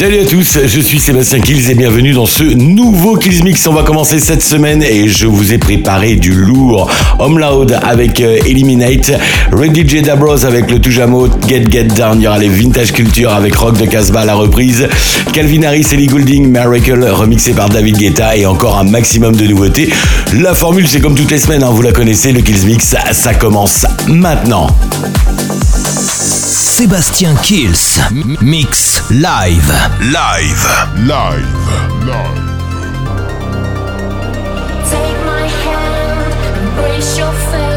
Salut à tous, je suis Sébastien Kills et bienvenue dans ce nouveau Kills Mix. On va commencer cette semaine et je vous ai préparé du lourd. Home Loud avec euh, Eliminate, Red DJ Dabros avec le Toujamo, Get Get Down, il y aura les Vintage Culture avec Rock de Casbah à la reprise, Calvin Harris, Ellie Goulding, Miracle remixé par David Guetta et encore un maximum de nouveautés. La formule c'est comme toutes les semaines, hein, vous la connaissez, le Kills Mix, ça commence maintenant. Sébastien Kills. Mix live. Live. Live. Live. Take my hand, embrace your fate.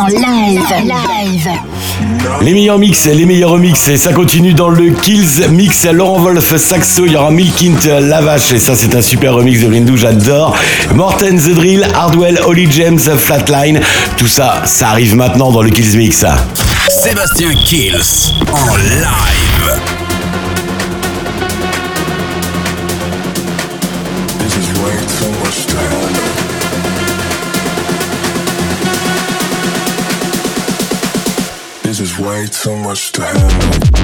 En live. live. Les meilleurs mix, les meilleurs remix, et ça continue dans le Kills Mix. Laurent Wolf, Saxo, il y aura Milkint, La Vache, et ça c'est un super remix de Rindou, j'adore. Morten, The Drill, Hardwell, Holly James, Flatline, tout ça, ça arrive maintenant dans le Kills Mix. Sébastien Kills en live. so much to handle.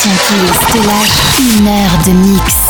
Sébastien Kills te lâche une heure de mix.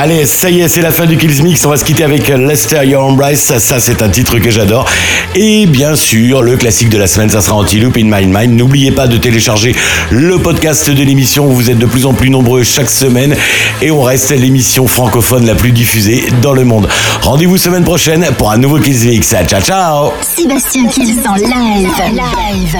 Allez, ça y est, c'est la fin du Kills Mix. On va se quitter avec Lester Your Embrace. Ça, ça, c'est un titre que j'adore. Et bien sûr, le classique de la semaine, ça sera Antiloop in My Mind. N'oubliez pas de télécharger le podcast de l'émission. Vous êtes de plus en plus nombreux chaque semaine. Et on reste l'émission francophone la plus diffusée dans le monde. Rendez-vous semaine prochaine pour un nouveau Kills Mix. Ciao, ciao Sébastien Kills en live. Live.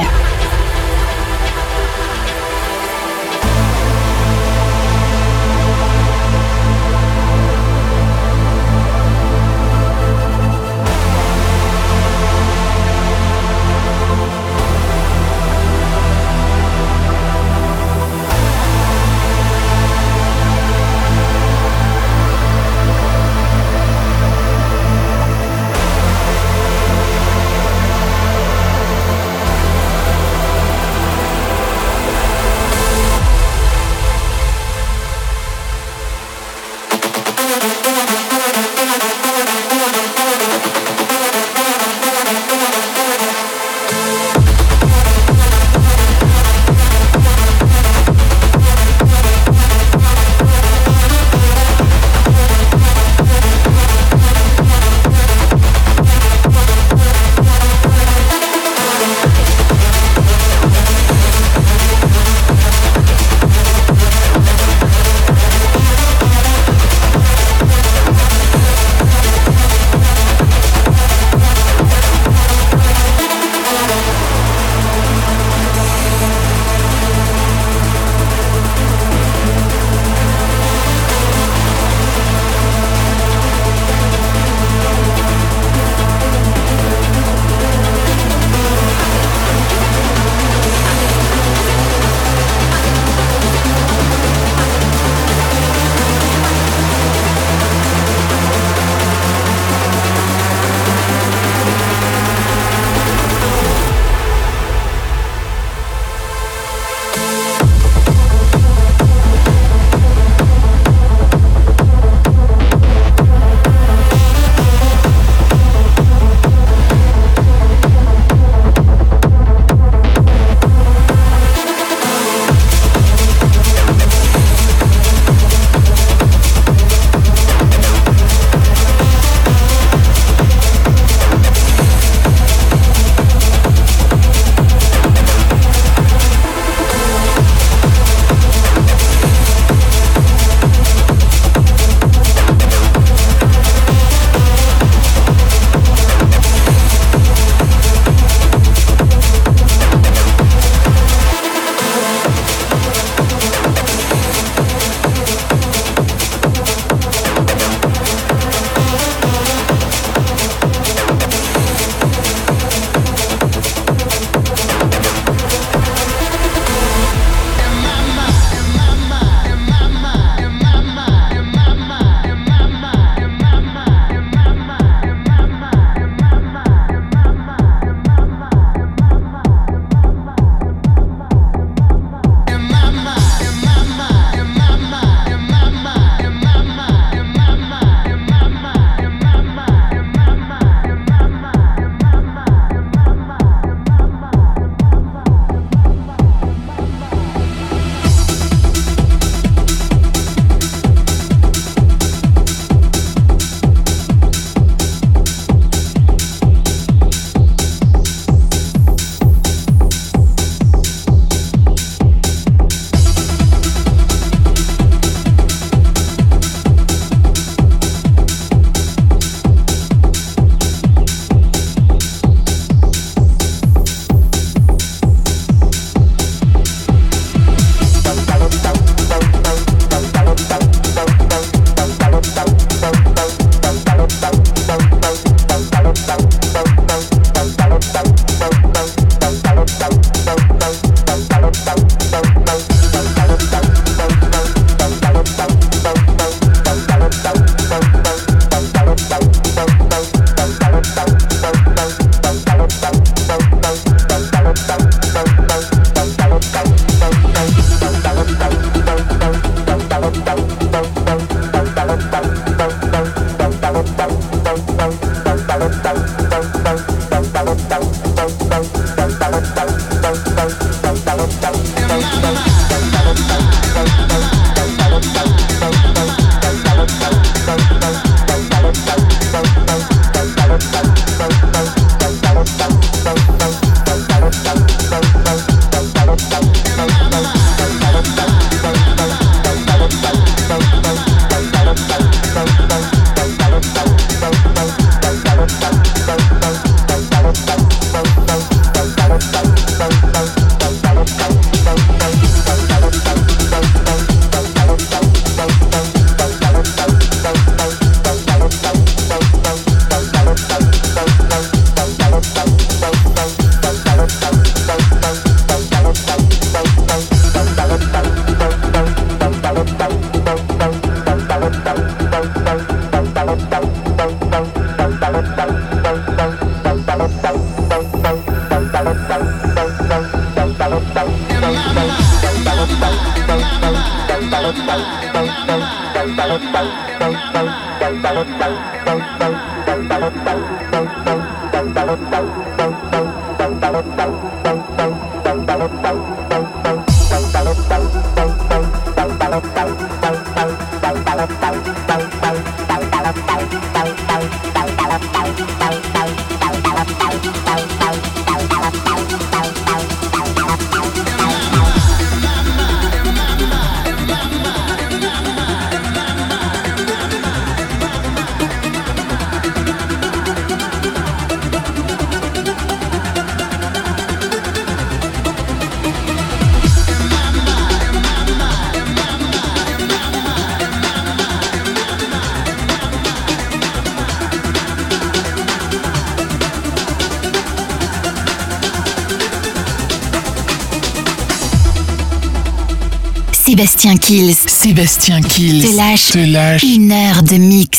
Sébastien Kills. Sébastien Kills. Te lâche te lâche. une heure de mix.